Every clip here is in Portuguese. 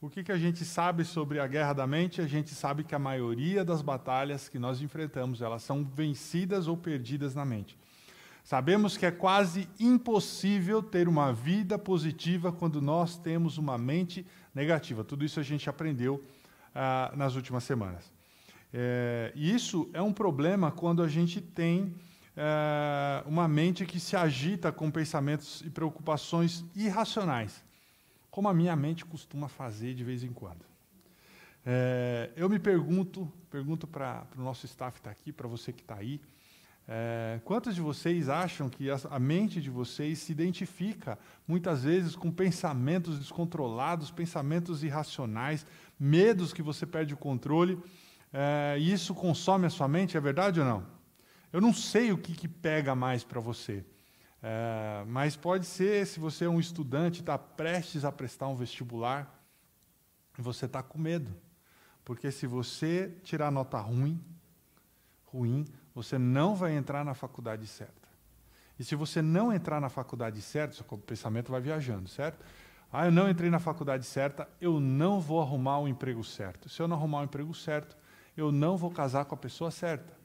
O que, que a gente sabe sobre a guerra da mente? A gente sabe que a maioria das batalhas que nós enfrentamos, elas são vencidas ou perdidas na mente. Sabemos que é quase impossível ter uma vida positiva quando nós temos uma mente negativa. Tudo isso a gente aprendeu ah, nas últimas semanas. É, e isso é um problema quando a gente tem é, uma mente que se agita com pensamentos e preocupações irracionais, como a minha mente costuma fazer de vez em quando. É, eu me pergunto, pergunto para o nosso staff que está aqui, para você que está aí, é, quantos de vocês acham que a, a, mente de vocês se identifica muitas vezes com pensamentos descontrolados, pensamentos irracionais, medos que você perde o controle, é, e isso consome a sua mente, é verdade ou não? Eu não sei o que, que pega mais para você, é, mas pode ser se você é um estudante, está prestes a prestar um vestibular, você está com medo, porque se você tirar nota ruim, ruim, você não vai entrar na faculdade certa. E se você não entrar na faculdade certa, o pensamento vai viajando, certo? Ah, eu não entrei na faculdade certa, eu não vou arrumar o emprego certo. Se eu não arrumar o emprego certo, eu não vou casar com a pessoa certa.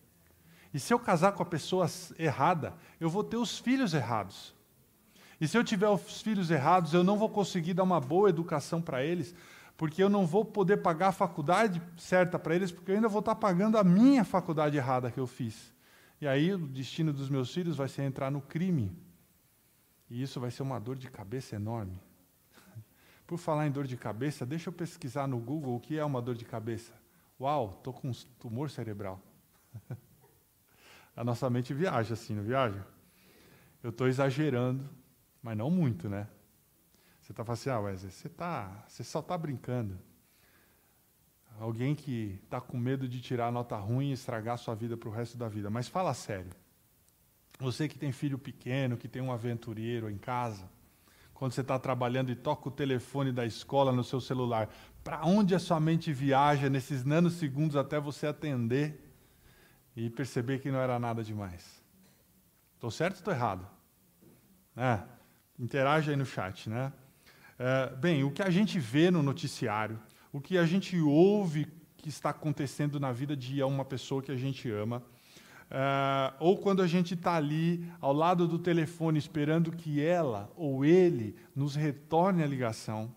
E se eu casar com a pessoa errada, eu vou ter os filhos errados. E se eu tiver os filhos errados, eu não vou conseguir dar uma boa educação para eles, porque eu não vou poder pagar a faculdade certa para eles, porque eu ainda vou estar pagando a minha faculdade errada que eu fiz. E aí o destino dos meus filhos vai ser entrar no crime. E isso vai ser uma dor de cabeça enorme. Por falar em dor de cabeça, deixa eu pesquisar no Google o que é uma dor de cabeça. Uau, estou com um tumor cerebral. A nossa mente viaja assim, não viaja? Eu estou exagerando, mas não muito, né? Você está falando assim, ah, Wesley, você, tá, você só está brincando. Alguém que está com medo de tirar a nota ruim e estragar a sua vida para o resto da vida. Mas fala sério. Você que tem filho pequeno, que tem um aventureiro em casa, quando você está trabalhando e toca o telefone da escola no seu celular, para onde a sua mente viaja nesses nanosegundos até você atender e perceber que não era nada demais? Estou certo ou estou errado? É, interage aí no chat, né? É, bem, o que a gente vê no noticiário, o que a gente ouve que está acontecendo na vida de uma pessoa que a gente ama, Uh, ou quando a gente está ali ao lado do telefone esperando que ela ou ele nos retorne a ligação,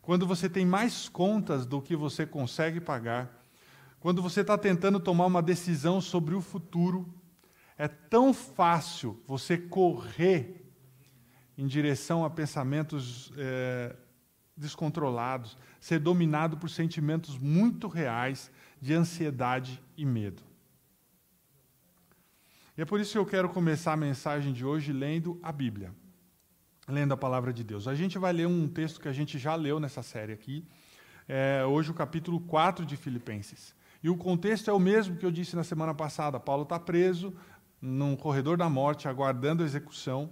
quando você tem mais contas do que você consegue pagar, quando você está tentando tomar uma decisão sobre o futuro, é tão fácil você correr em direção a pensamentos é, descontrolados, ser dominado por sentimentos muito reais de ansiedade e medo. E é por isso que eu quero começar a mensagem de hoje lendo a Bíblia, lendo a palavra de Deus. A gente vai ler um texto que a gente já leu nessa série aqui, é, hoje o capítulo 4 de Filipenses. E o contexto é o mesmo que eu disse na semana passada. Paulo está preso num corredor da morte, aguardando a execução.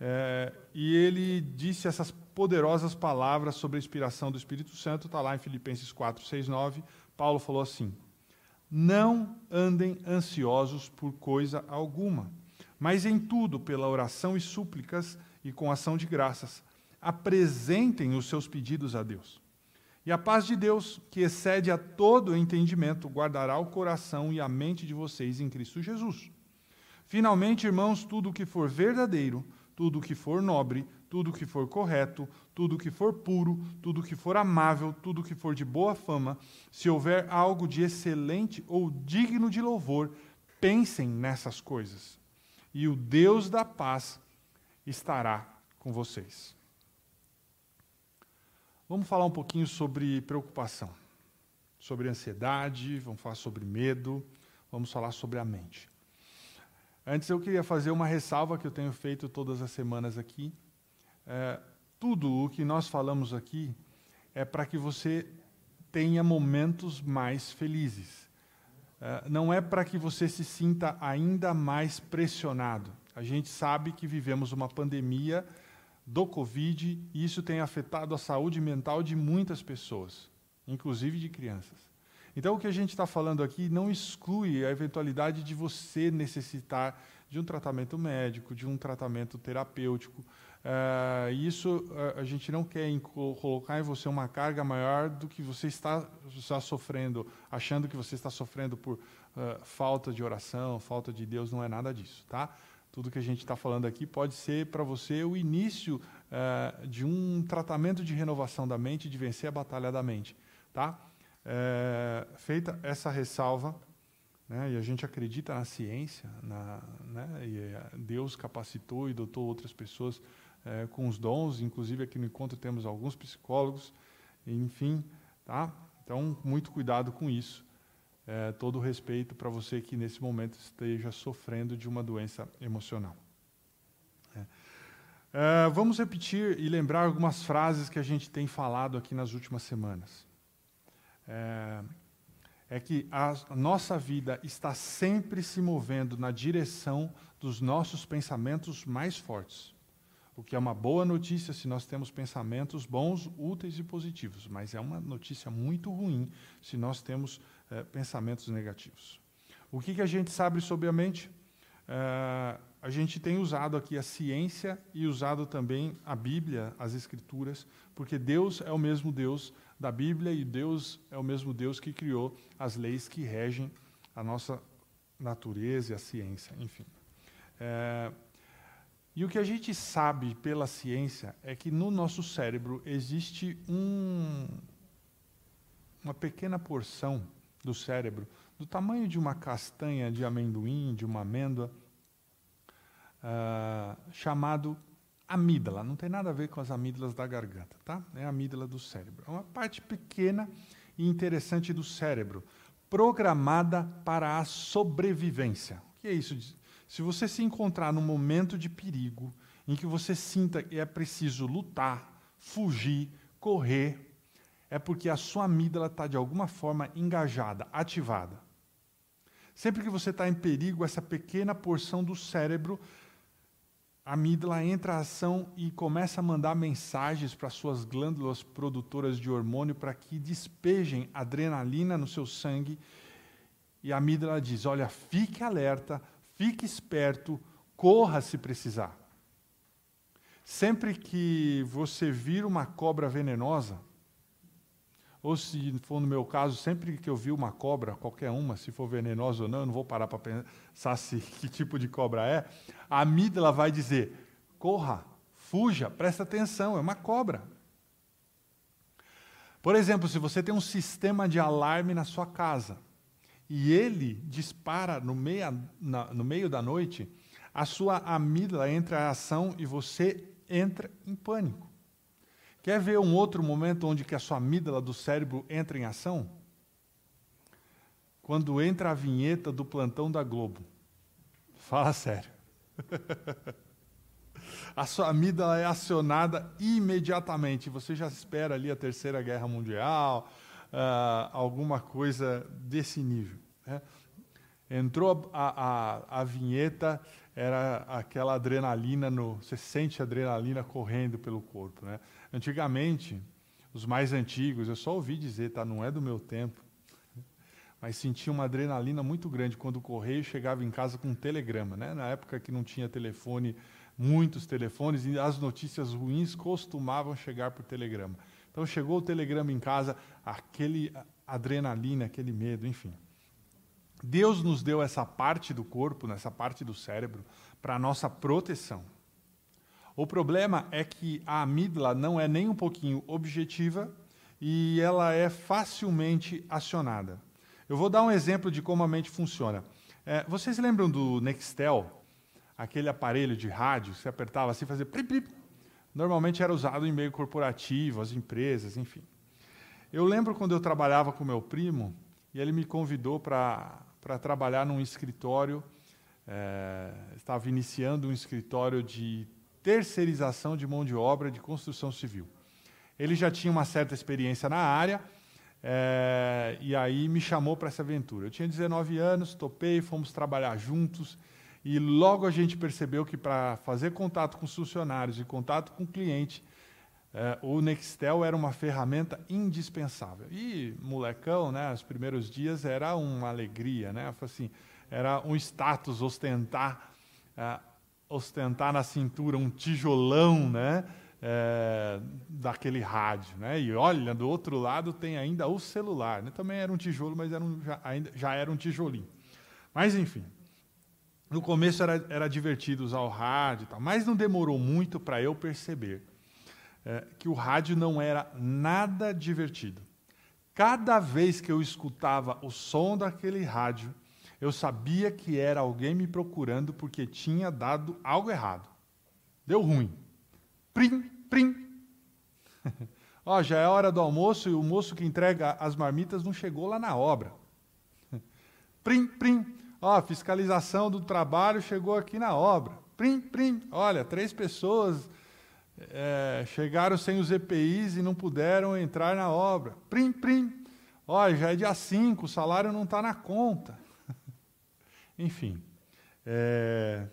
É, e ele disse essas poderosas palavras sobre a inspiração do Espírito Santo, está lá em Filipenses 4, 6, 9. Paulo falou assim: não andem ansiosos por coisa alguma, mas em tudo, pela oração e súplicas e com ação de graças, apresentem os seus pedidos a Deus. E a paz de Deus, que excede a todo entendimento, guardará o coração e a mente de vocês em Cristo Jesus. Finalmente, irmãos, tudo o que for verdadeiro, tudo o que for nobre, tudo o que for correto, tudo o que for puro, tudo o que for amável, tudo o que for de boa fama, se houver algo de excelente ou digno de louvor, pensem nessas coisas. E o Deus da paz estará com vocês. Vamos falar um pouquinho sobre preocupação, sobre ansiedade, vamos falar sobre medo, vamos falar sobre a mente. Antes eu queria fazer uma ressalva que eu tenho feito todas as semanas aqui. É, tudo o que nós falamos aqui é para que você tenha momentos mais felizes. É, não é para que você se sinta ainda mais pressionado. A gente sabe que vivemos uma pandemia do Covid e isso tem afetado a saúde mental de muitas pessoas, inclusive de crianças. Então, o que a gente está falando aqui não exclui a eventualidade de você necessitar de um tratamento médico, de um tratamento terapêutico, Uh, isso uh, a gente não quer colocar em você uma carga maior do que você está, está sofrendo, achando que você está sofrendo por uh, falta de oração, falta de Deus, não é nada disso, tá? Tudo que a gente está falando aqui pode ser para você o início de um tratamento de renovação da mente, de vencer a batalha da mente, tá? feita essa ressalva, né, e a gente acredita na ciência, na, né, e Deus capacitou e dotou outras pessoas é, com os dons, inclusive aqui no encontro temos alguns psicólogos, enfim, tá? Então, muito cuidado com isso. É, todo o respeito para você que nesse momento esteja sofrendo de uma doença emocional. É. É, vamos repetir e lembrar algumas frases que a gente tem falado aqui nas últimas semanas. É, é que a nossa vida está sempre se movendo na direção dos nossos pensamentos mais fortes. O que é uma boa notícia se nós temos pensamentos bons, úteis e positivos, mas é uma notícia muito ruim se nós temos é, pensamentos negativos. O que, que a gente sabe sobre a mente? É, a gente tem usado aqui a ciência e usado também a Bíblia, as Escrituras, porque Deus é o mesmo Deus da Bíblia e Deus é o mesmo Deus que criou as leis que regem a nossa natureza e a ciência, enfim. É, e o que a gente sabe pela ciência é que no nosso cérebro existe um, uma pequena porção do cérebro, do tamanho de uma castanha de amendoim, de uma amêndoa, uh, chamado amígdala. Não tem nada a ver com as amígdalas da garganta, tá? É a amígdala do cérebro. É uma parte pequena e interessante do cérebro, programada para a sobrevivência. O que é isso? Se você se encontrar num momento de perigo, em que você sinta que é preciso lutar, fugir, correr, é porque a sua amígdala está de alguma forma engajada, ativada. Sempre que você está em perigo, essa pequena porção do cérebro, a amígdala entra em ação e começa a mandar mensagens para suas glândulas produtoras de hormônio para que despejem adrenalina no seu sangue. E a amígdala diz: Olha, fique alerta, Fique esperto, corra se precisar. Sempre que você vir uma cobra venenosa, ou se for no meu caso, sempre que eu vi uma cobra, qualquer uma, se for venenosa ou não, eu não vou parar para pensar se, que tipo de cobra é, a amígdala vai dizer: corra, fuja, presta atenção, é uma cobra. Por exemplo, se você tem um sistema de alarme na sua casa, e ele dispara no meio, na, no meio da noite, a sua amígdala entra em ação e você entra em pânico. Quer ver um outro momento onde que a sua amígdala do cérebro entra em ação? Quando entra a vinheta do plantão da Globo. Fala sério. a sua amígdala é acionada imediatamente. Você já espera ali a Terceira Guerra Mundial, uh, alguma coisa desse nível. Né? Entrou a, a, a vinheta, era aquela adrenalina, no, você sente a adrenalina correndo pelo corpo. Né? Antigamente, os mais antigos, eu só ouvi dizer, tá? não é do meu tempo, mas sentia uma adrenalina muito grande quando o correio chegava em casa com um telegrama. Né? Na época que não tinha telefone, muitos telefones, e as notícias ruins costumavam chegar por telegrama. Então chegou o telegrama em casa, aquele adrenalina, aquele medo, enfim. Deus nos deu essa parte do corpo, nessa parte do cérebro, para nossa proteção. O problema é que a amígdala não é nem um pouquinho objetiva e ela é facilmente acionada. Eu vou dar um exemplo de como a mente funciona. É, vocês lembram do Nextel? Aquele aparelho de rádio, você apertava assim, fazia plip, plip. Normalmente era usado em meio corporativo, as empresas, enfim. Eu lembro quando eu trabalhava com meu primo e ele me convidou para para trabalhar num escritório, é, estava iniciando um escritório de terceirização de mão de obra de construção civil. Ele já tinha uma certa experiência na área, é, e aí me chamou para essa aventura. Eu tinha 19 anos, topei, fomos trabalhar juntos, e logo a gente percebeu que para fazer contato com os funcionários e contato com o cliente, é, o Nextel era uma ferramenta indispensável. E molecão, né, os primeiros dias era uma alegria, né? Assim, era um status ostentar é, ostentar na cintura um tijolão, né? É, daquele rádio, né? E olha, do outro lado tem ainda o celular, né? Também era um tijolo, mas era um, já, ainda, já era um tijolinho. Mas enfim, no começo era, era divertido usar o rádio, tal, mas não demorou muito para eu perceber é, que o rádio não era nada divertido. Cada vez que eu escutava o som daquele rádio, eu sabia que era alguém me procurando porque tinha dado algo errado. Deu ruim. Prim, prim. Ó, já é hora do almoço e o moço que entrega as marmitas não chegou lá na obra. Prim, prim. Ó, fiscalização do trabalho chegou aqui na obra. Prim, prim. Olha, três pessoas é, chegaram sem os EPIs e não puderam entrar na obra. Prim, prim. Olha, já é dia 5, o salário não está na conta. Enfim, é,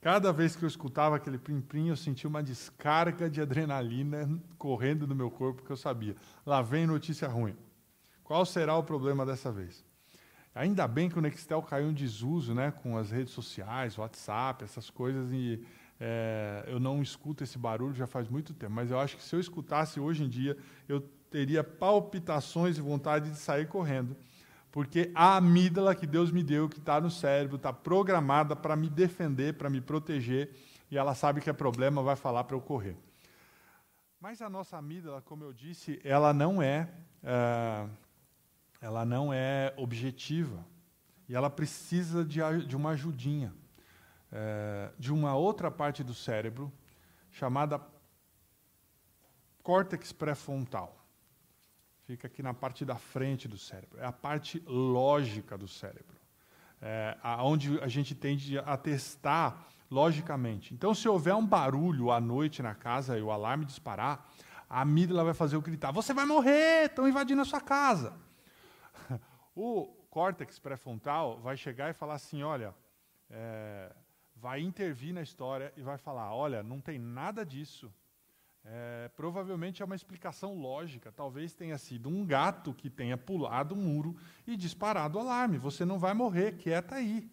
cada vez que eu escutava aquele prim-prim, eu sentia uma descarga de adrenalina correndo no meu corpo, porque eu sabia, lá vem notícia ruim. Qual será o problema dessa vez? Ainda bem que o Nextel caiu em desuso né, com as redes sociais, WhatsApp, essas coisas, e é, eu não escuto esse barulho já faz muito tempo, mas eu acho que se eu escutasse hoje em dia, eu teria palpitações e vontade de sair correndo porque a amígdala que Deus me deu, que está no cérebro, está programada para me defender, para me proteger, e ela sabe que é problema, vai falar para eu correr. Mas a nossa amígdala, como eu disse, ela não é, é ela não é objetiva e ela precisa de, de uma ajudinha, é, de uma outra parte do cérebro chamada córtex pré-frontal. Fica aqui na parte da frente do cérebro. É a parte lógica do cérebro. É, onde a gente tende a testar logicamente. Então, se houver um barulho à noite na casa e o alarme disparar, a amígdala vai fazer o gritar: Você vai morrer! Estão invadindo a sua casa. O córtex pré-frontal vai chegar e falar assim: Olha, é, vai intervir na história e vai falar: Olha, não tem nada disso é, provavelmente é uma explicação lógica. Talvez tenha sido um gato que tenha pulado o um muro e disparado o alarme. Você não vai morrer, quieta aí.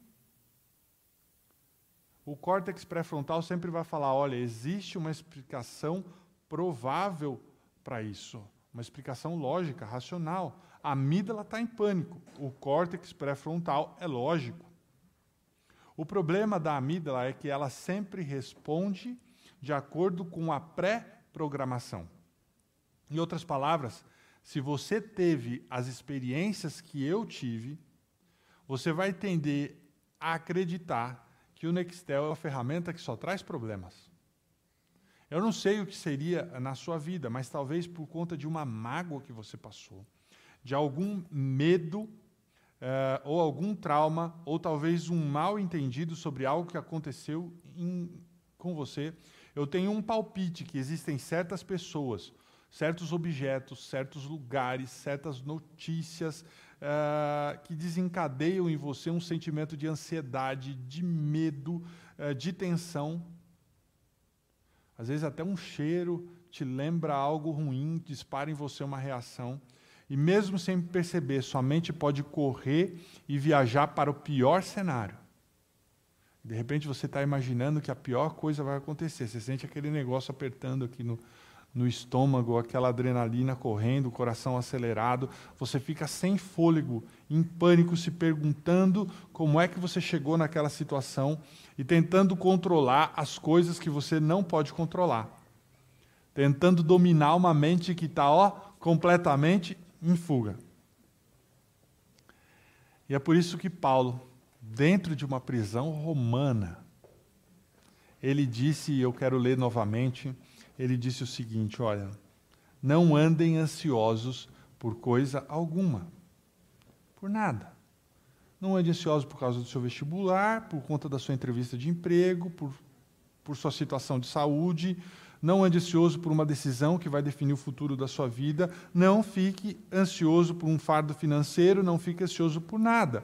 O córtex pré-frontal sempre vai falar: olha, existe uma explicação provável para isso, uma explicação lógica, racional. A amígdala está em pânico, o córtex pré-frontal é lógico. O problema da amígdala é que ela sempre responde de acordo com a pré programação. Em outras palavras, se você teve as experiências que eu tive, você vai tender a acreditar que o Nextel é uma ferramenta que só traz problemas. Eu não sei o que seria na sua vida, mas talvez por conta de uma mágoa que você passou, de algum medo uh, ou algum trauma, ou talvez um mal entendido sobre algo que aconteceu em, com você eu tenho um palpite que existem certas pessoas, certos objetos, certos lugares, certas notícias uh, que desencadeiam em você um sentimento de ansiedade, de medo, uh, de tensão. Às vezes até um cheiro te lembra algo ruim, dispara em você uma reação. E mesmo sem perceber, sua mente pode correr e viajar para o pior cenário. De repente você está imaginando que a pior coisa vai acontecer. Você sente aquele negócio apertando aqui no, no estômago, aquela adrenalina correndo, o coração acelerado. Você fica sem fôlego, em pânico, se perguntando como é que você chegou naquela situação e tentando controlar as coisas que você não pode controlar. Tentando dominar uma mente que está completamente em fuga. E é por isso que Paulo dentro de uma prisão romana. Ele disse, e eu quero ler novamente, ele disse o seguinte: olha, não andem ansiosos por coisa alguma, por nada. Não ande ansioso por causa do seu vestibular, por conta da sua entrevista de emprego, por, por sua situação de saúde. Não ande ansioso por uma decisão que vai definir o futuro da sua vida. Não fique ansioso por um fardo financeiro. Não fique ansioso por nada.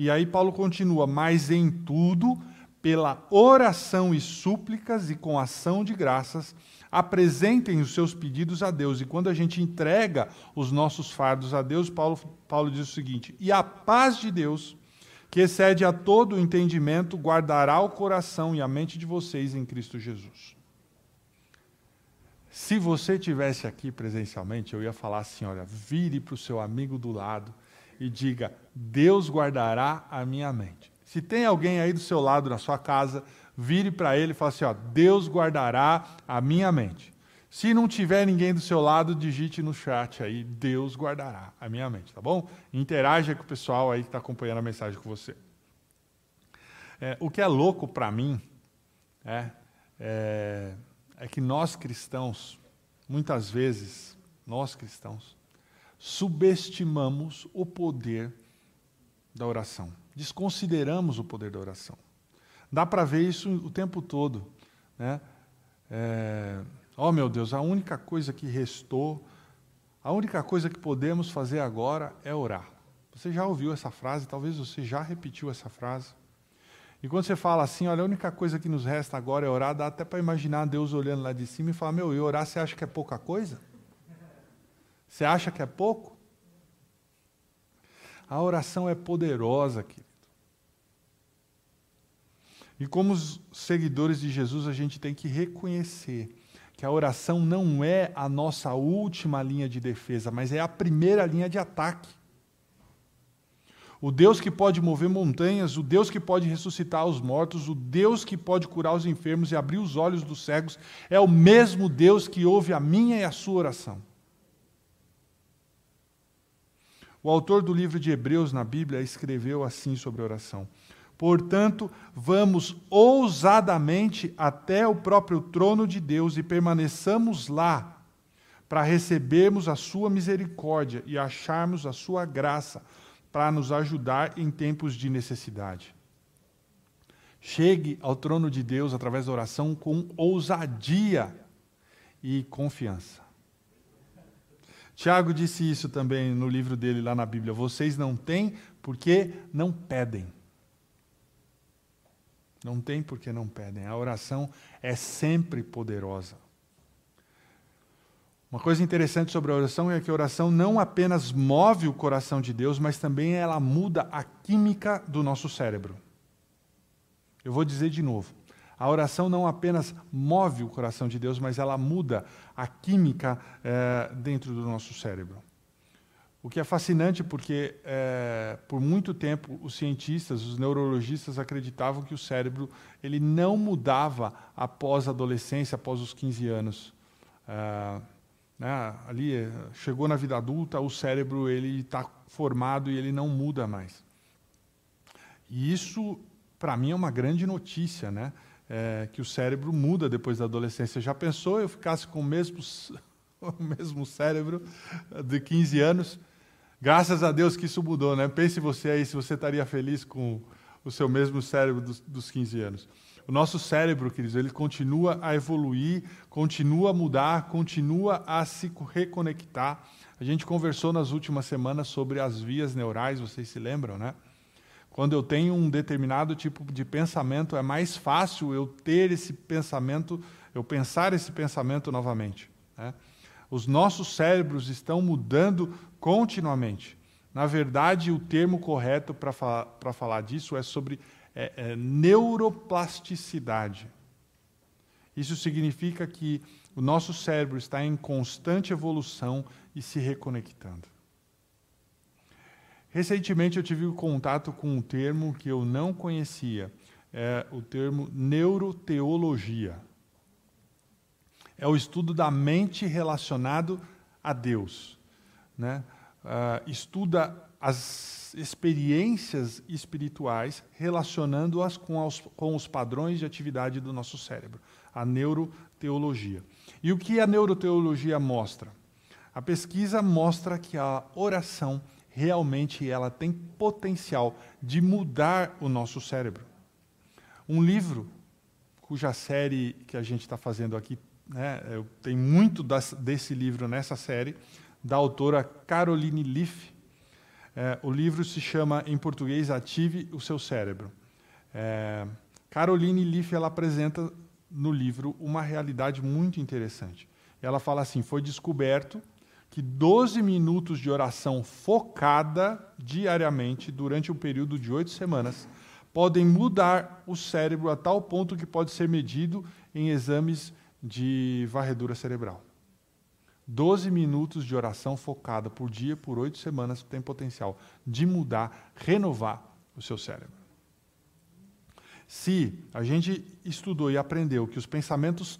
E aí Paulo continua: Mas em tudo, pela oração e súplicas e com ação de graças, apresentem os seus pedidos a Deus. E quando a gente entrega os nossos fardos a Deus, Paulo, Paulo diz o seguinte: E a paz de Deus, que excede a todo o entendimento, guardará o coração e a mente de vocês em Cristo Jesus. Se você tivesse aqui presencialmente, eu ia falar assim: olha, vire para o seu amigo do lado e diga: Deus guardará a minha mente. Se tem alguém aí do seu lado na sua casa, vire para ele e fale assim: ó, Deus guardará a minha mente. Se não tiver ninguém do seu lado, digite no chat aí: Deus guardará a minha mente, tá bom? Interaja com o pessoal aí que está acompanhando a mensagem com você. É, o que é louco para mim é, é, é que nós cristãos, muitas vezes, nós cristãos, subestimamos o poder da oração, desconsideramos o poder da oração. Dá para ver isso o tempo todo. Né? É, oh, meu Deus, a única coisa que restou, a única coisa que podemos fazer agora é orar. Você já ouviu essa frase? Talvez você já repetiu essa frase. E quando você fala assim, olha, a única coisa que nos resta agora é orar, dá até para imaginar Deus olhando lá de cima e falar: Meu, e orar você acha que é pouca coisa? Você acha que é pouco? A oração é poderosa, querido. E como os seguidores de Jesus, a gente tem que reconhecer que a oração não é a nossa última linha de defesa, mas é a primeira linha de ataque. O Deus que pode mover montanhas, o Deus que pode ressuscitar os mortos, o Deus que pode curar os enfermos e abrir os olhos dos cegos, é o mesmo Deus que ouve a minha e a sua oração. O autor do livro de Hebreus na Bíblia escreveu assim sobre oração: Portanto, vamos ousadamente até o próprio trono de Deus e permaneçamos lá, para recebermos a sua misericórdia e acharmos a sua graça para nos ajudar em tempos de necessidade. Chegue ao trono de Deus através da oração com ousadia e confiança. Tiago disse isso também no livro dele lá na Bíblia. Vocês não têm porque não pedem. Não tem porque não pedem. A oração é sempre poderosa. Uma coisa interessante sobre a oração é que a oração não apenas move o coração de Deus, mas também ela muda a química do nosso cérebro. Eu vou dizer de novo. A oração não apenas move o coração de Deus, mas ela muda a química é, dentro do nosso cérebro. O que é fascinante porque, é, por muito tempo, os cientistas, os neurologistas acreditavam que o cérebro ele não mudava após a adolescência, após os 15 anos. É, né, ali, chegou na vida adulta, o cérebro ele está formado e ele não muda mais. E isso, para mim, é uma grande notícia, né? É, que o cérebro muda depois da adolescência. Já pensou eu ficasse com o mesmo, o mesmo cérebro de 15 anos? Graças a Deus que isso mudou, né? Pense você aí se você estaria feliz com o seu mesmo cérebro dos, dos 15 anos. O nosso cérebro, queridos, ele continua a evoluir, continua a mudar, continua a se reconectar. A gente conversou nas últimas semanas sobre as vias neurais, vocês se lembram, né? Quando eu tenho um determinado tipo de pensamento, é mais fácil eu ter esse pensamento, eu pensar esse pensamento novamente. Né? Os nossos cérebros estão mudando continuamente. Na verdade, o termo correto para falar, disso é sobre é, é, neuroplasticidade. Isso significa que o nosso cérebro está em constante evolução e se reconectando. Recentemente eu tive contato com um termo que eu não conhecia, é o termo neuroteologia. É o estudo da mente relacionado a Deus. Né? Uh, estuda as experiências espirituais relacionando-as com, com os padrões de atividade do nosso cérebro, a neuroteologia. E o que a neuroteologia mostra? A pesquisa mostra que a oração realmente ela tem potencial de mudar o nosso cérebro. Um livro cuja série que a gente está fazendo aqui, né, tem muito das, desse livro nessa série, da autora Caroline Leaf. É, o livro se chama, em português, Ative o Seu Cérebro. É, Caroline Leaf ela apresenta no livro uma realidade muito interessante. Ela fala assim: foi descoberto que 12 minutos de oração focada diariamente durante um período de oito semanas podem mudar o cérebro a tal ponto que pode ser medido em exames de varredura cerebral. 12 minutos de oração focada por dia, por oito semanas, tem potencial de mudar, renovar o seu cérebro. Se a gente estudou e aprendeu que os pensamentos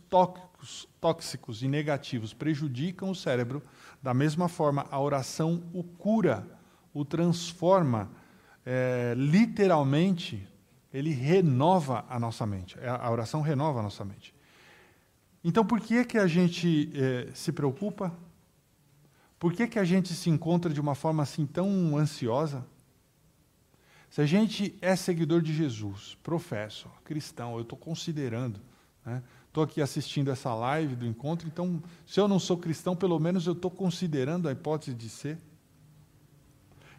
tóxicos e negativos prejudicam o cérebro, da mesma forma a oração o cura, o transforma, é, literalmente, ele renova a nossa mente. A oração renova a nossa mente. Então, por que, que a gente eh, se preocupa? Por que, que a gente se encontra de uma forma assim tão ansiosa? Se a gente é seguidor de Jesus, professo, cristão, eu estou considerando, estou né? aqui assistindo essa live do encontro, então, se eu não sou cristão, pelo menos eu estou considerando a hipótese de ser.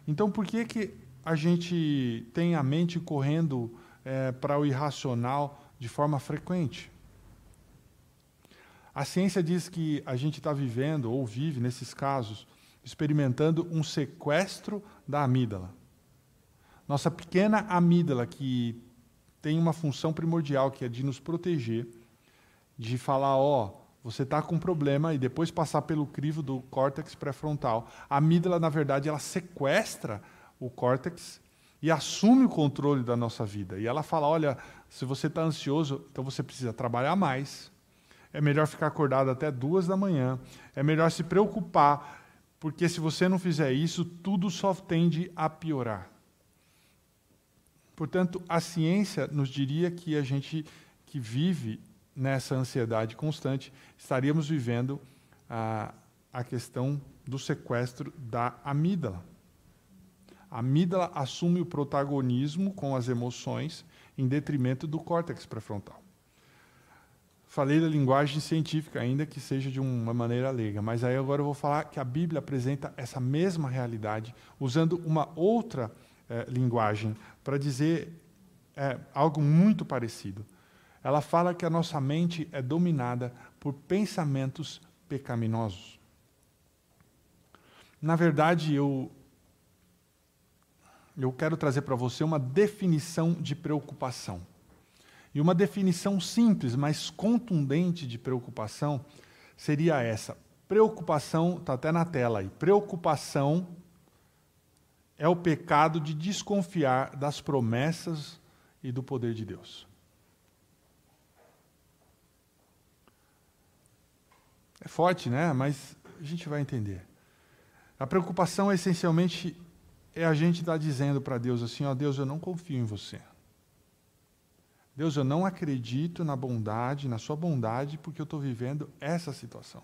Então, por que, que a gente tem a mente correndo é, para o irracional de forma frequente? A ciência diz que a gente está vivendo, ou vive nesses casos, experimentando um sequestro da amígdala. Nossa pequena amígdala, que tem uma função primordial, que é de nos proteger, de falar, ó, oh, você está com um problema, e depois passar pelo crivo do córtex pré-frontal. A amígdala, na verdade, ela sequestra o córtex e assume o controle da nossa vida. E ela fala, olha, se você está ansioso, então você precisa trabalhar mais, é melhor ficar acordado até duas da manhã, é melhor se preocupar, porque se você não fizer isso, tudo só tende a piorar. Portanto, a ciência nos diria que a gente que vive nessa ansiedade constante, estaríamos vivendo a, a questão do sequestro da amígdala. A amígdala assume o protagonismo com as emoções em detrimento do córtex pré-frontal. Falei da linguagem científica, ainda que seja de uma maneira leiga, mas aí agora eu vou falar que a Bíblia apresenta essa mesma realidade usando uma outra eh, linguagem para dizer eh, algo muito parecido. Ela fala que a nossa mente é dominada por pensamentos pecaminosos. Na verdade, eu, eu quero trazer para você uma definição de preocupação. E uma definição simples, mas contundente de preocupação seria essa. Preocupação, está até na tela aí. Preocupação é o pecado de desconfiar das promessas e do poder de Deus. É forte, né? Mas a gente vai entender. A preocupação essencialmente é a gente estar tá dizendo para Deus assim: ó, Deus, eu não confio em você. Deus, eu não acredito na bondade, na sua bondade, porque eu estou vivendo essa situação.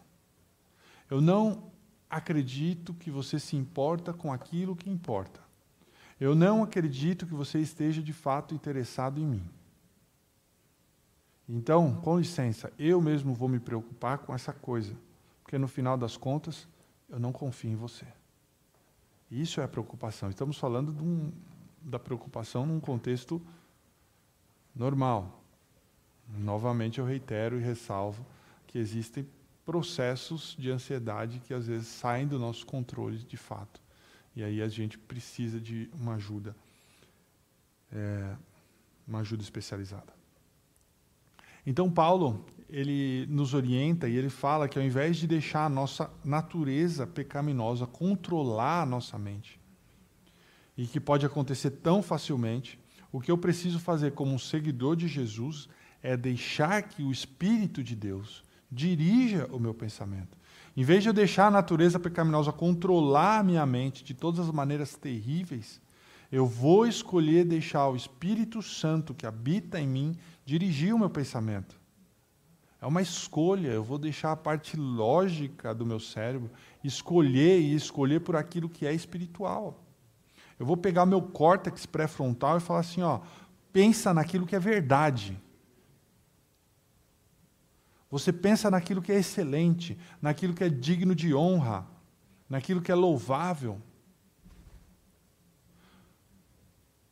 Eu não acredito que você se importa com aquilo que importa. Eu não acredito que você esteja de fato interessado em mim. Então, com licença, eu mesmo vou me preocupar com essa coisa, porque no final das contas, eu não confio em você. Isso é a preocupação. Estamos falando um, da preocupação num contexto normal. Novamente eu reitero e ressalvo que existem processos de ansiedade que às vezes saem do nosso controle de fato. E aí a gente precisa de uma ajuda, é, uma ajuda especializada. Então Paulo ele nos orienta e ele fala que ao invés de deixar a nossa natureza pecaminosa controlar a nossa mente, e que pode acontecer tão facilmente, o que eu preciso fazer como um seguidor de Jesus é deixar que o Espírito de Deus dirija o meu pensamento. Em vez de eu deixar a natureza pecaminosa controlar a minha mente de todas as maneiras terríveis, eu vou escolher deixar o Espírito Santo que habita em mim dirigir o meu pensamento. É uma escolha, eu vou deixar a parte lógica do meu cérebro escolher e escolher por aquilo que é espiritual. Eu vou pegar meu córtex pré-frontal e falar assim, ó, pensa naquilo que é verdade. Você pensa naquilo que é excelente, naquilo que é digno de honra, naquilo que é louvável.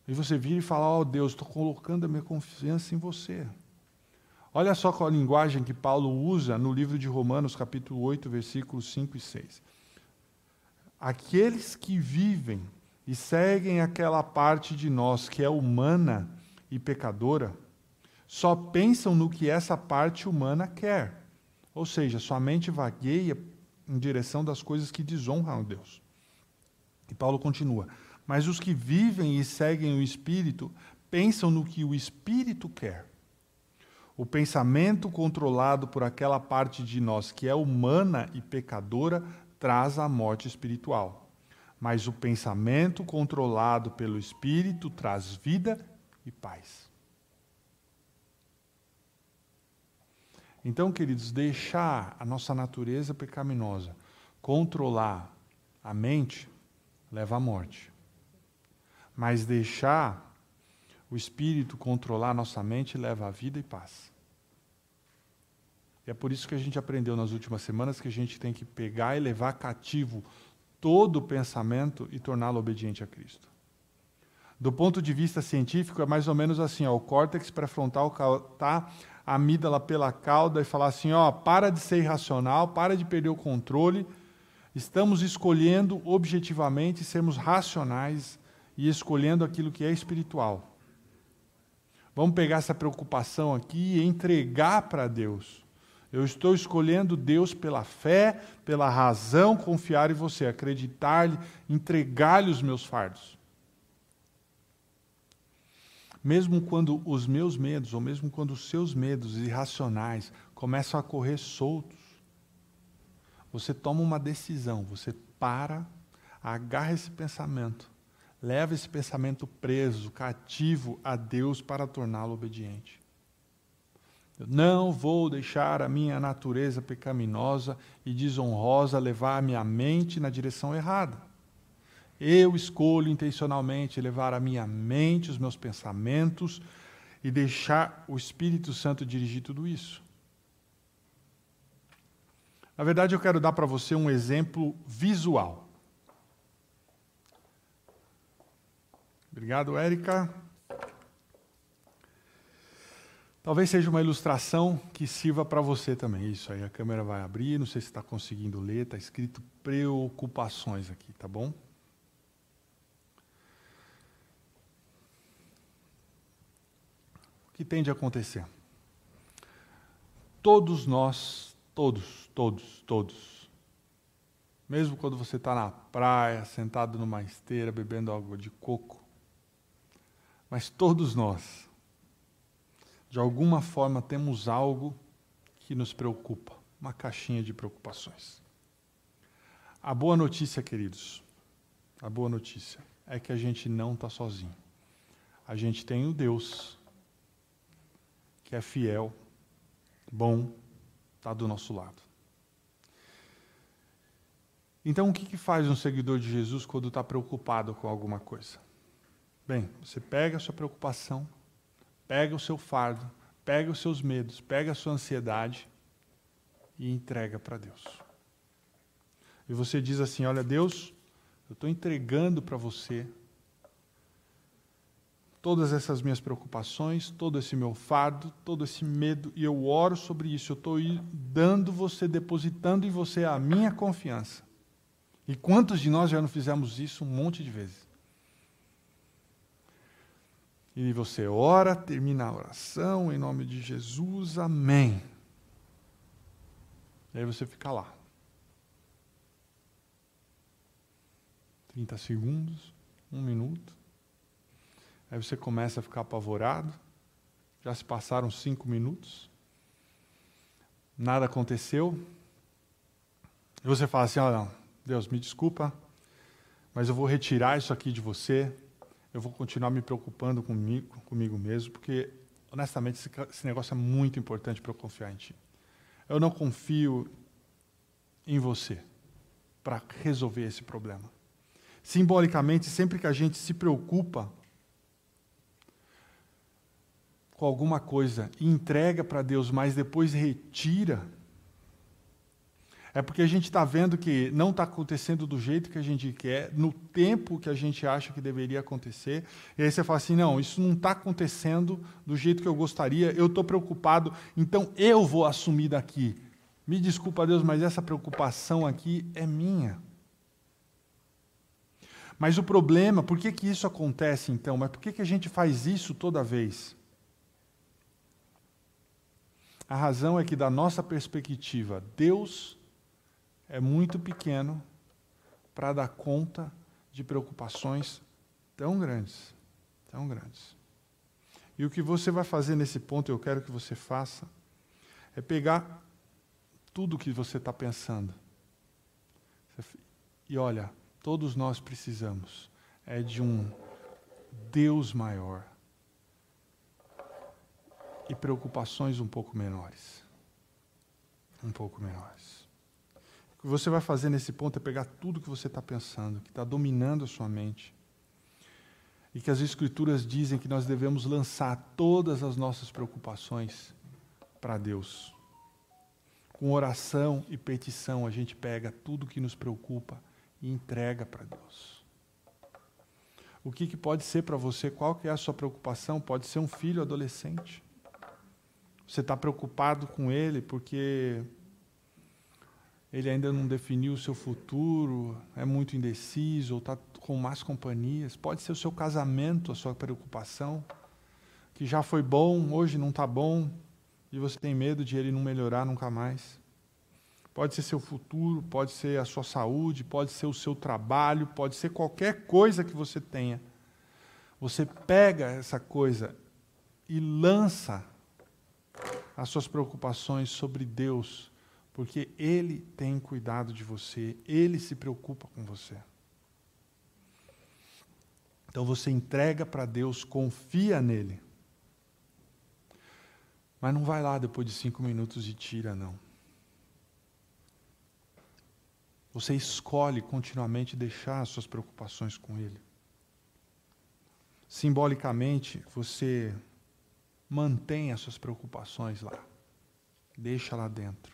E você vira e fala: Ó oh, Deus, estou colocando a minha confiança em você. Olha só qual a linguagem que Paulo usa no livro de Romanos, capítulo 8, versículos 5 e 6. aqueles que vivem e seguem aquela parte de nós que é humana e pecadora, só pensam no que essa parte humana quer. Ou seja, sua mente vagueia em direção das coisas que desonram a Deus. E Paulo continua: Mas os que vivem e seguem o Espírito pensam no que o Espírito quer. O pensamento controlado por aquela parte de nós que é humana e pecadora traz a morte espiritual. Mas o pensamento controlado pelo Espírito traz vida e paz. Então, queridos, deixar a nossa natureza pecaminosa controlar a mente leva à morte. Mas deixar o espírito controlar a nossa mente leva à vida e paz. E é por isso que a gente aprendeu nas últimas semanas que a gente tem que pegar e levar cativo todo o pensamento e torná-lo obediente a Cristo. Do ponto de vista científico, é mais ou menos assim: ó, o córtex pré-frontal está a amígdala pela cauda e falar assim: ó, para de ser irracional, para de perder o controle. Estamos escolhendo objetivamente sermos racionais e escolhendo aquilo que é espiritual. Vamos pegar essa preocupação aqui e entregar para Deus. Eu estou escolhendo Deus pela fé, pela razão, confiar em você, acreditar-lhe, entregar-lhe os meus fardos mesmo quando os meus medos, ou mesmo quando os seus medos irracionais começam a correr soltos, você toma uma decisão, você para, agarra esse pensamento, leva esse pensamento preso, cativo a Deus para torná-lo obediente. Eu não vou deixar a minha natureza pecaminosa e desonrosa levar a minha mente na direção errada. Eu escolho intencionalmente levar a minha mente, os meus pensamentos e deixar o Espírito Santo dirigir tudo isso. Na verdade, eu quero dar para você um exemplo visual. Obrigado, Érica. Talvez seja uma ilustração que sirva para você também. Isso aí, a câmera vai abrir, não sei se está conseguindo ler, está escrito preocupações aqui, tá bom? Que tende a acontecer? Todos nós, todos, todos, todos, mesmo quando você está na praia, sentado numa esteira, bebendo água de coco, mas todos nós, de alguma forma, temos algo que nos preocupa, uma caixinha de preocupações. A boa notícia, queridos, a boa notícia é que a gente não está sozinho. A gente tem o Deus que é fiel, bom, está do nosso lado. Então, o que, que faz um seguidor de Jesus quando está preocupado com alguma coisa? Bem, você pega a sua preocupação, pega o seu fardo, pega os seus medos, pega a sua ansiedade e entrega para Deus. E você diz assim: Olha, Deus, eu estou entregando para você todas essas minhas preocupações, todo esse meu fardo, todo esse medo, e eu oro sobre isso. Eu estou dando você, depositando em você a minha confiança. E quantos de nós já não fizemos isso um monte de vezes? E você ora, termina a oração, em nome de Jesus, amém. E aí você fica lá. 30 segundos, um minuto. Aí você começa a ficar apavorado. Já se passaram cinco minutos. Nada aconteceu. E você fala assim: oh, Deus, me desculpa, mas eu vou retirar isso aqui de você. Eu vou continuar me preocupando comigo, comigo mesmo, porque, honestamente, esse, esse negócio é muito importante para eu confiar em Ti. Eu não confio em você para resolver esse problema. Simbolicamente, sempre que a gente se preocupa com alguma coisa e entrega para Deus, mas depois retira, é porque a gente está vendo que não está acontecendo do jeito que a gente quer, no tempo que a gente acha que deveria acontecer. E aí você fala assim: não, isso não está acontecendo do jeito que eu gostaria, eu estou preocupado, então eu vou assumir daqui. Me desculpa, Deus, mas essa preocupação aqui é minha. Mas o problema, por que, que isso acontece então? Mas por que, que a gente faz isso toda vez? A razão é que, da nossa perspectiva, Deus é muito pequeno para dar conta de preocupações tão grandes, tão grandes. E o que você vai fazer nesse ponto, eu quero que você faça, é pegar tudo o que você está pensando. E olha, todos nós precisamos é de um Deus maior e preocupações um pouco menores. Um pouco menores. O que você vai fazer nesse ponto é pegar tudo que você está pensando, que está dominando a sua mente, e que as Escrituras dizem que nós devemos lançar todas as nossas preocupações para Deus. Com oração e petição, a gente pega tudo que nos preocupa e entrega para Deus. O que, que pode ser para você? Qual que é a sua preocupação? Pode ser um filho adolescente. Você está preocupado com ele porque ele ainda não definiu o seu futuro, é muito indeciso, ou está com más companhias. Pode ser o seu casamento, a sua preocupação, que já foi bom, hoje não está bom, e você tem medo de ele não melhorar nunca mais. Pode ser seu futuro, pode ser a sua saúde, pode ser o seu trabalho, pode ser qualquer coisa que você tenha. Você pega essa coisa e lança as suas preocupações sobre Deus porque Ele tem cuidado de você, Ele se preocupa com você. Então você entrega para Deus, confia nele. Mas não vai lá depois de cinco minutos e tira, não. Você escolhe continuamente deixar as suas preocupações com Ele. Simbolicamente, você mantém as suas preocupações lá. Deixa lá dentro.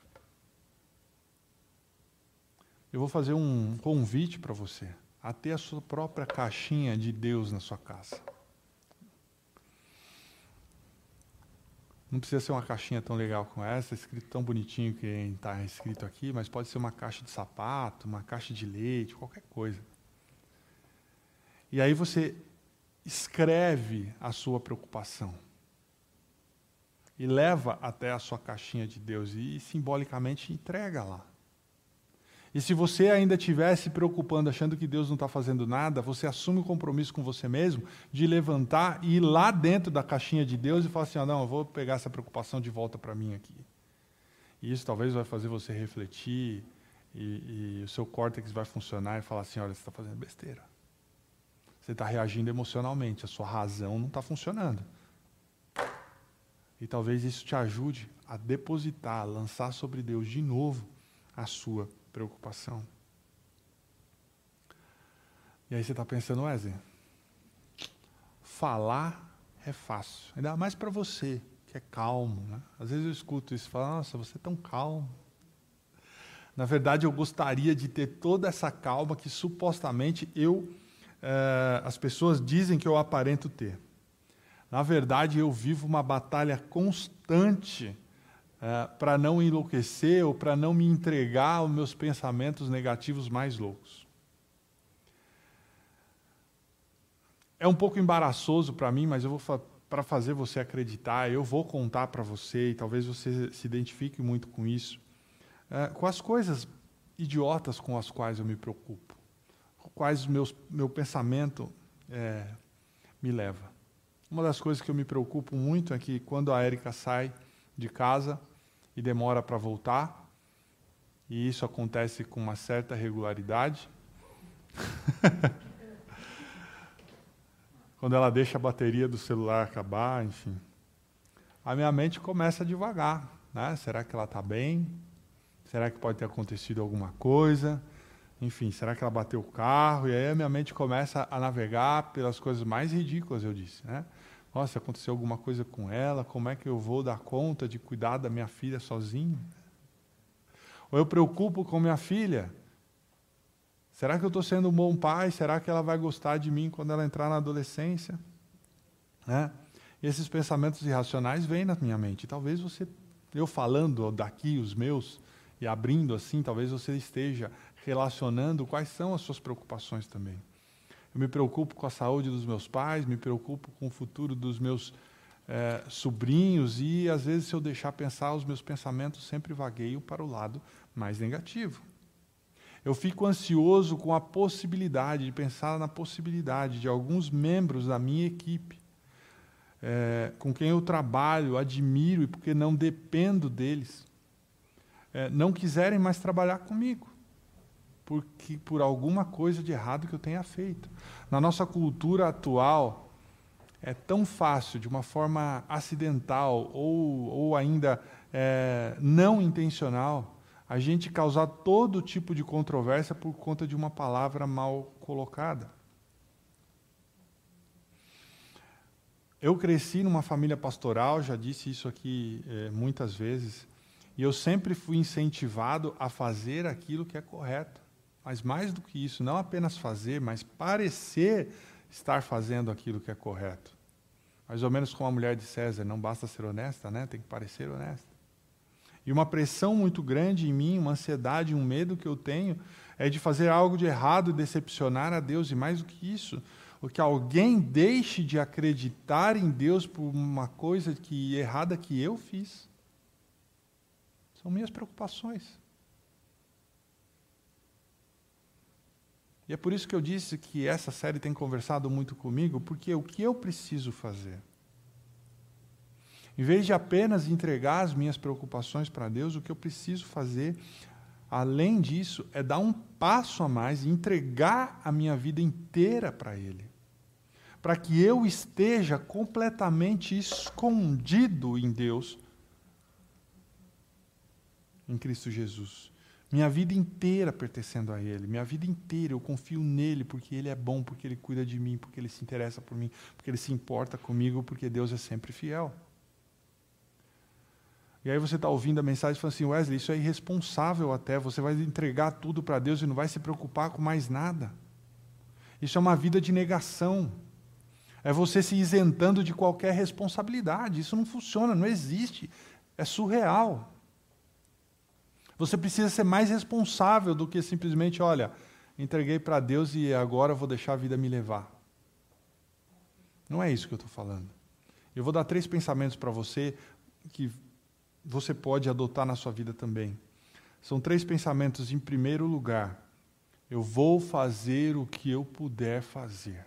Eu vou fazer um convite para você a ter a sua própria caixinha de Deus na sua casa. Não precisa ser uma caixinha tão legal como essa, escrito tão bonitinho que está escrito aqui, mas pode ser uma caixa de sapato, uma caixa de leite, qualquer coisa. E aí você escreve a sua preocupação e leva até a sua caixinha de Deus e simbolicamente entrega lá. E se você ainda estiver se preocupando, achando que Deus não está fazendo nada, você assume o compromisso com você mesmo de levantar e ir lá dentro da caixinha de Deus e falar assim: ah, não, eu vou pegar essa preocupação de volta para mim aqui. E isso talvez vai fazer você refletir e, e o seu córtex vai funcionar e falar assim: olha, você está fazendo besteira. Você está reagindo emocionalmente, a sua razão não está funcionando. E talvez isso te ajude a depositar, a lançar sobre Deus de novo a sua preocupação. E aí você está pensando, Wesley, falar é fácil, ainda mais para você, que é calmo. Né? Às vezes eu escuto isso e falo, nossa, você é tão calmo. Na verdade, eu gostaria de ter toda essa calma que supostamente eu, eh, as pessoas dizem que eu aparento ter. Na verdade, eu vivo uma batalha constante é, para não enlouquecer ou para não me entregar aos meus pensamentos negativos mais loucos. É um pouco embaraçoso para mim, mas eu vou para fazer você acreditar, eu vou contar para você e talvez você se identifique muito com isso, é, com as coisas idiotas com as quais eu me preocupo, com quais meus, meu pensamento é, me leva. Uma das coisas que eu me preocupo muito é que quando a Érica sai de casa, e demora para voltar. E isso acontece com uma certa regularidade. Quando ela deixa a bateria do celular acabar, enfim. A minha mente começa a devagar. Né? Será que ela está bem? Será que pode ter acontecido alguma coisa? Enfim, será que ela bateu o carro? E aí a minha mente começa a navegar pelas coisas mais ridículas, eu disse. Né? Nossa, aconteceu alguma coisa com ela, como é que eu vou dar conta de cuidar da minha filha sozinho? Ou eu preocupo com minha filha. Será que eu estou sendo um bom pai? Será que ela vai gostar de mim quando ela entrar na adolescência? Né? E esses pensamentos irracionais vêm na minha mente. Talvez você, eu falando daqui os meus e abrindo assim, talvez você esteja relacionando quais são as suas preocupações também. Eu me preocupo com a saúde dos meus pais, me preocupo com o futuro dos meus é, sobrinhos e, às vezes, se eu deixar pensar, os meus pensamentos sempre vagueiam para o lado mais negativo. Eu fico ansioso com a possibilidade de pensar na possibilidade de alguns membros da minha equipe, é, com quem eu trabalho, admiro e porque não dependo deles, é, não quiserem mais trabalhar comigo, porque por alguma coisa de errado que eu tenha feito. Na nossa cultura atual, é tão fácil, de uma forma acidental ou, ou ainda é, não intencional, a gente causar todo tipo de controvérsia por conta de uma palavra mal colocada. Eu cresci numa família pastoral, já disse isso aqui é, muitas vezes, e eu sempre fui incentivado a fazer aquilo que é correto. Mas mais do que isso, não apenas fazer, mas parecer estar fazendo aquilo que é correto. Mais ou menos como a mulher de César, não basta ser honesta, né? tem que parecer honesta. E uma pressão muito grande em mim, uma ansiedade, um medo que eu tenho, é de fazer algo de errado, decepcionar a Deus, e mais do que isso, o que alguém deixe de acreditar em Deus por uma coisa que errada que eu fiz. São minhas preocupações. E é por isso que eu disse que essa série tem conversado muito comigo, porque o que eu preciso fazer? Em vez de apenas entregar as minhas preocupações para Deus, o que eu preciso fazer, além disso, é dar um passo a mais e entregar a minha vida inteira para Ele. Para que eu esteja completamente escondido em Deus, em Cristo Jesus. Minha vida inteira pertencendo a Ele, minha vida inteira eu confio nele porque Ele é bom, porque Ele cuida de mim, porque Ele se interessa por mim, porque Ele se importa comigo, porque Deus é sempre fiel. E aí você está ouvindo a mensagem e fala assim, Wesley, isso é irresponsável até, você vai entregar tudo para Deus e não vai se preocupar com mais nada. Isso é uma vida de negação. É você se isentando de qualquer responsabilidade. Isso não funciona, não existe. É surreal. Você precisa ser mais responsável do que simplesmente, olha, entreguei para Deus e agora vou deixar a vida me levar. Não é isso que eu estou falando. Eu vou dar três pensamentos para você que você pode adotar na sua vida também. São três pensamentos. Em primeiro lugar, eu vou fazer o que eu puder fazer.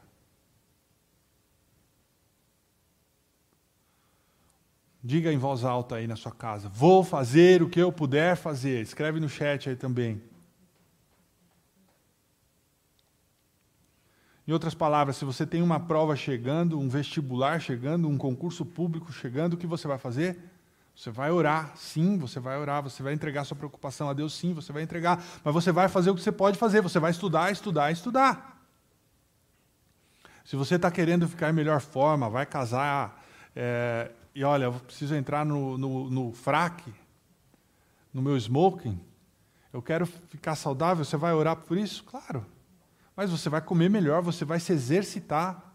Diga em voz alta aí na sua casa. Vou fazer o que eu puder fazer. Escreve no chat aí também. Em outras palavras, se você tem uma prova chegando, um vestibular chegando, um concurso público chegando, o que você vai fazer? Você vai orar, sim, você vai orar, você vai entregar sua preocupação a Deus, sim, você vai entregar, mas você vai fazer o que você pode fazer, você vai estudar, estudar, estudar. Se você está querendo ficar em melhor forma, vai casar, é, e olha, eu preciso entrar no, no, no fraque, no meu smoking, eu quero ficar saudável, você vai orar por isso? Claro. Mas você vai comer melhor, você vai se exercitar.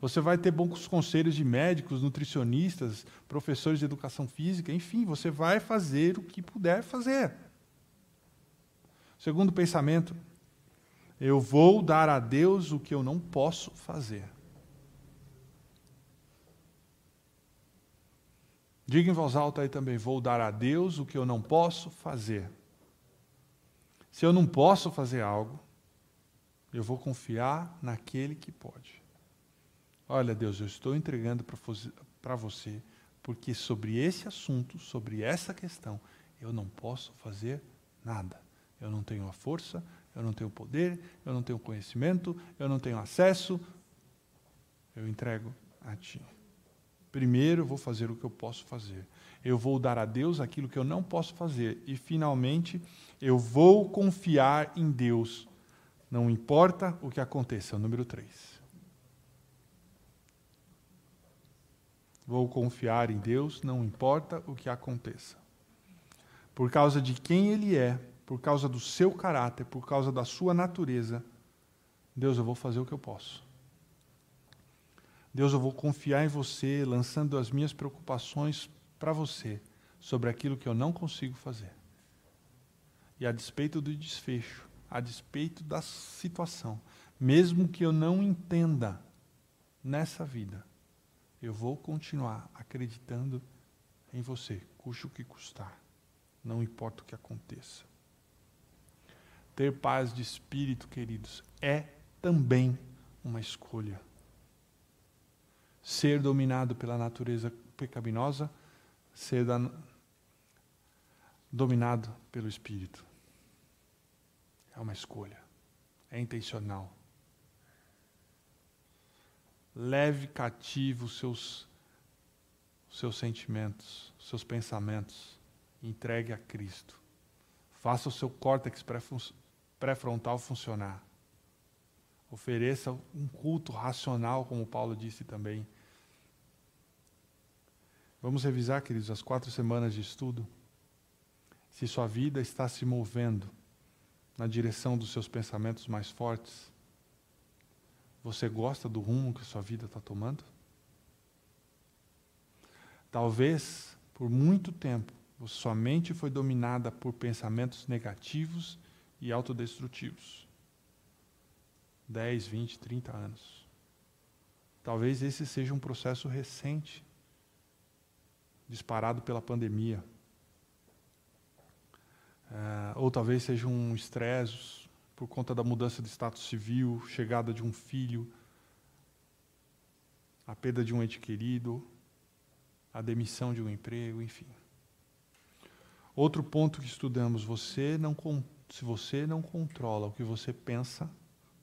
Você vai ter bons conselhos de médicos, nutricionistas, professores de educação física, enfim, você vai fazer o que puder fazer. Segundo pensamento, eu vou dar a Deus o que eu não posso fazer. Diga em voz alta aí também: vou dar a Deus o que eu não posso fazer. Se eu não posso fazer algo, eu vou confiar naquele que pode. Olha, Deus, eu estou entregando para você, porque sobre esse assunto, sobre essa questão, eu não posso fazer nada. Eu não tenho a força, eu não tenho poder, eu não tenho conhecimento, eu não tenho acesso. Eu entrego a Ti. Primeiro vou fazer o que eu posso fazer. Eu vou dar a Deus aquilo que eu não posso fazer. E, finalmente, eu vou confiar em Deus. Não importa o que aconteça. Número 3. Vou confiar em Deus, não importa o que aconteça. Por causa de quem Ele é, por causa do seu caráter, por causa da sua natureza, Deus, eu vou fazer o que eu posso. Deus, eu vou confiar em você, lançando as minhas preocupações para você sobre aquilo que eu não consigo fazer. E a despeito do desfecho, a despeito da situação, Mesmo que eu não entenda nessa vida, eu vou continuar acreditando em você, custe o que custar, não importa o que aconteça. Ter paz de espírito, queridos, é também uma escolha. Ser dominado pela natureza pecaminosa, ser dominado pelo espírito. É uma escolha, é intencional leve cativo os seus, os seus sentimentos, os seus pensamentos, entregue a Cristo. Faça o seu córtex pré-frontal funcionar. Ofereça um culto racional, como Paulo disse também. Vamos revisar, queridos, as quatro semanas de estudo. Se sua vida está se movendo na direção dos seus pensamentos mais fortes, você gosta do rumo que sua vida está tomando? Talvez, por muito tempo, sua mente foi dominada por pensamentos negativos e autodestrutivos. 10, 20, 30 anos. Talvez esse seja um processo recente, disparado pela pandemia. Uh, ou talvez seja um estresse por conta da mudança de status civil, chegada de um filho, a perda de um ente querido, a demissão de um emprego, enfim. Outro ponto que estudamos, você não se você não controla o que você pensa,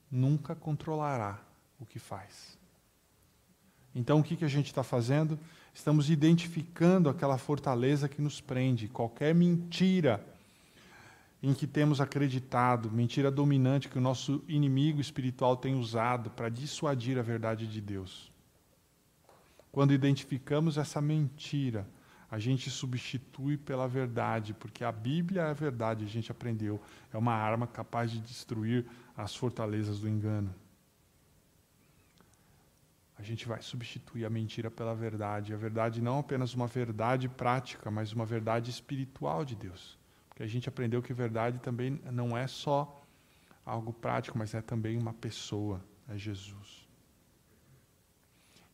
nunca controlará o que faz. Então o que, que a gente está fazendo? Estamos identificando aquela fortaleza que nos prende. Qualquer mentira em que temos acreditado, mentira dominante que o nosso inimigo espiritual tem usado para dissuadir a verdade de Deus. Quando identificamos essa mentira, a gente substitui pela verdade, porque a Bíblia é a verdade, a gente aprendeu. É uma arma capaz de destruir as fortalezas do engano. A gente vai substituir a mentira pela verdade. A verdade não apenas uma verdade prática, mas uma verdade espiritual de Deus que a gente aprendeu que verdade também não é só algo prático, mas é também uma pessoa, é Jesus.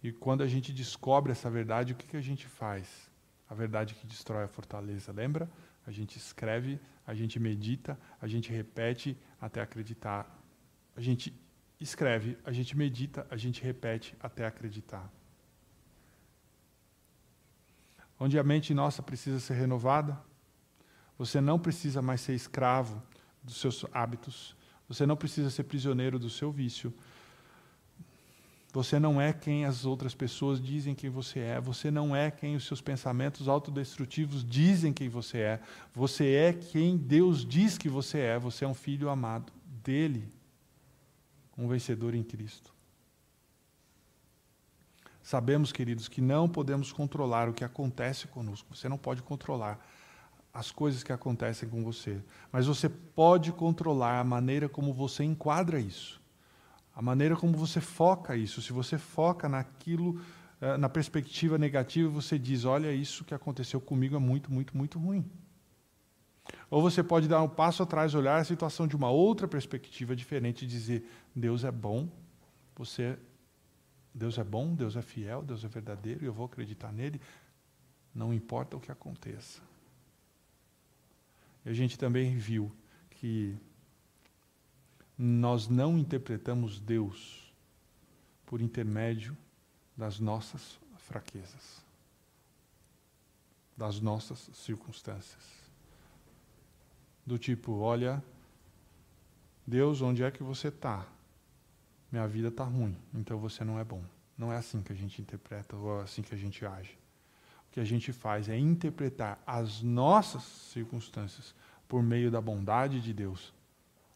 E quando a gente descobre essa verdade, o que, que a gente faz? A verdade que destrói a fortaleza, lembra? A gente escreve, a gente medita, a gente repete até acreditar. A gente escreve, a gente medita, a gente repete até acreditar. Onde a mente nossa precisa ser renovada, você não precisa mais ser escravo dos seus hábitos. Você não precisa ser prisioneiro do seu vício. Você não é quem as outras pessoas dizem que você é. Você não é quem os seus pensamentos autodestrutivos dizem que você é. Você é quem Deus diz que você é. Você é um filho amado dele, um vencedor em Cristo. Sabemos, queridos, que não podemos controlar o que acontece conosco. Você não pode controlar as coisas que acontecem com você, mas você pode controlar a maneira como você enquadra isso, a maneira como você foca isso. Se você foca naquilo, eh, na perspectiva negativa, você diz: olha, isso que aconteceu comigo é muito, muito, muito ruim. Ou você pode dar um passo atrás, olhar a situação de uma outra perspectiva diferente e dizer: Deus é bom, você, Deus é bom, Deus é fiel, Deus é verdadeiro, e eu vou acreditar nele, não importa o que aconteça. A gente também viu que nós não interpretamos Deus por intermédio das nossas fraquezas, das nossas circunstâncias. Do tipo, olha, Deus, onde é que você está? Minha vida está ruim, então você não é bom. Não é assim que a gente interpreta ou é assim que a gente age que a gente faz é interpretar as nossas circunstâncias por meio da bondade de Deus,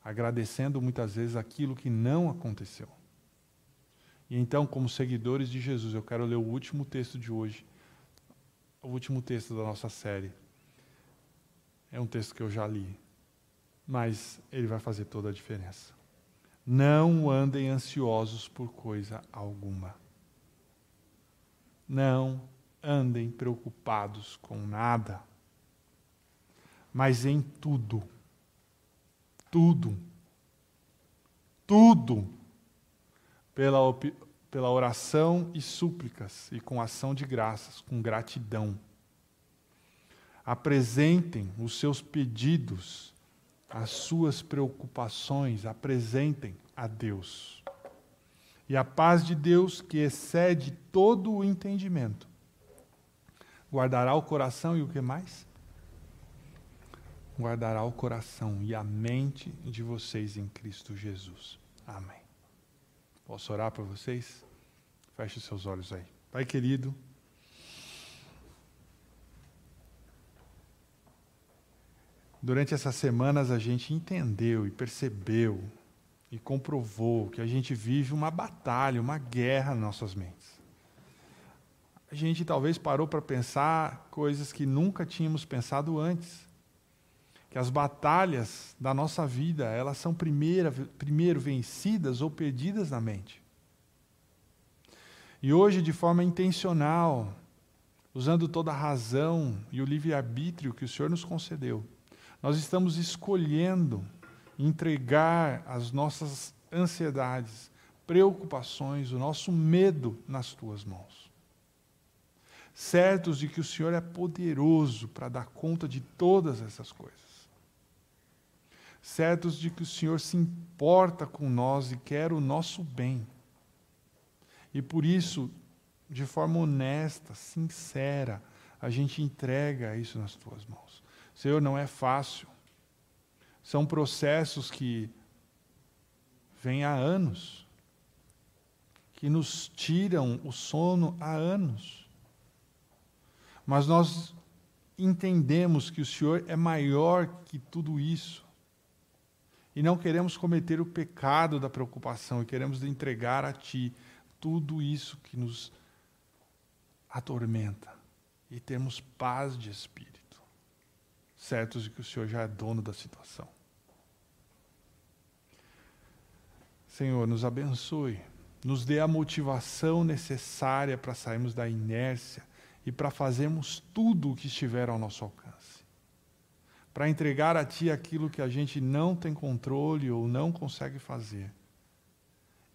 agradecendo muitas vezes aquilo que não aconteceu. E então, como seguidores de Jesus, eu quero ler o último texto de hoje, o último texto da nossa série. É um texto que eu já li, mas ele vai fazer toda a diferença. Não andem ansiosos por coisa alguma. Não andem preocupados com nada, mas em tudo, tudo, tudo, pela, pela oração e súplicas e com ação de graças, com gratidão. Apresentem os seus pedidos, as suas preocupações, apresentem a Deus. E a paz de Deus, que excede todo o entendimento, guardará o coração e o que mais? Guardará o coração e a mente de vocês em Cristo Jesus. Amém. Posso orar para vocês? Feche seus olhos aí. Pai querido, durante essas semanas a gente entendeu e percebeu e comprovou que a gente vive uma batalha, uma guerra nas nossas mentes. A gente talvez parou para pensar coisas que nunca tínhamos pensado antes. Que as batalhas da nossa vida, elas são primeira, primeiro vencidas ou perdidas na mente. E hoje, de forma intencional, usando toda a razão e o livre-arbítrio que o Senhor nos concedeu, nós estamos escolhendo entregar as nossas ansiedades, preocupações, o nosso medo nas tuas mãos. Certos de que o Senhor é poderoso para dar conta de todas essas coisas. Certos de que o Senhor se importa com nós e quer o nosso bem. E por isso, de forma honesta, sincera, a gente entrega isso nas tuas mãos. Senhor, não é fácil. São processos que vêm há anos, que nos tiram o sono há anos. Mas nós entendemos que o Senhor é maior que tudo isso. E não queremos cometer o pecado da preocupação, e queremos entregar a Ti tudo isso que nos atormenta e termos paz de espírito certos de que o Senhor já é dono da situação. Senhor, nos abençoe, nos dê a motivação necessária para sairmos da inércia e para fazermos tudo o que estiver ao nosso alcance. Para entregar a Ti aquilo que a gente não tem controle ou não consegue fazer.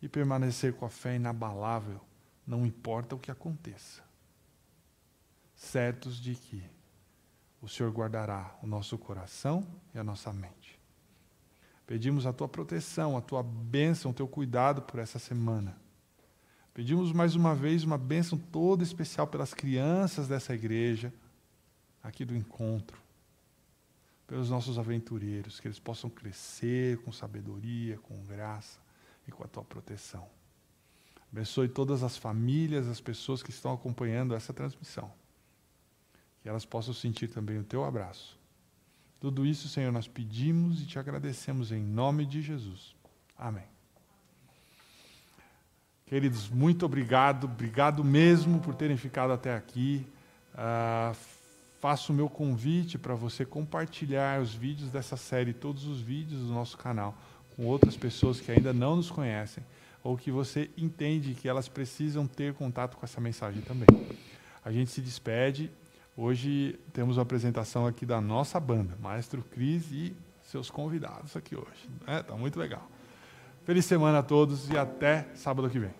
E permanecer com a fé inabalável, não importa o que aconteça. Certos de que o Senhor guardará o nosso coração e a nossa mente. Pedimos a tua proteção, a tua bênção, o teu cuidado por essa semana. Pedimos mais uma vez uma bênção toda especial pelas crianças dessa igreja, aqui do encontro, pelos nossos aventureiros, que eles possam crescer com sabedoria, com graça e com a tua proteção. Abençoe todas as famílias, as pessoas que estão acompanhando essa transmissão que elas possam sentir também o teu abraço. Tudo isso, Senhor, nós pedimos e te agradecemos em nome de Jesus. Amém. Queridos, muito obrigado, obrigado mesmo por terem ficado até aqui. Uh, faço o meu convite para você compartilhar os vídeos dessa série, todos os vídeos do nosso canal, com outras pessoas que ainda não nos conhecem ou que você entende que elas precisam ter contato com essa mensagem também. A gente se despede Hoje temos a apresentação aqui da nossa banda, Maestro Cris e seus convidados aqui hoje. Está é, tá muito legal. Feliz semana a todos e até sábado que vem.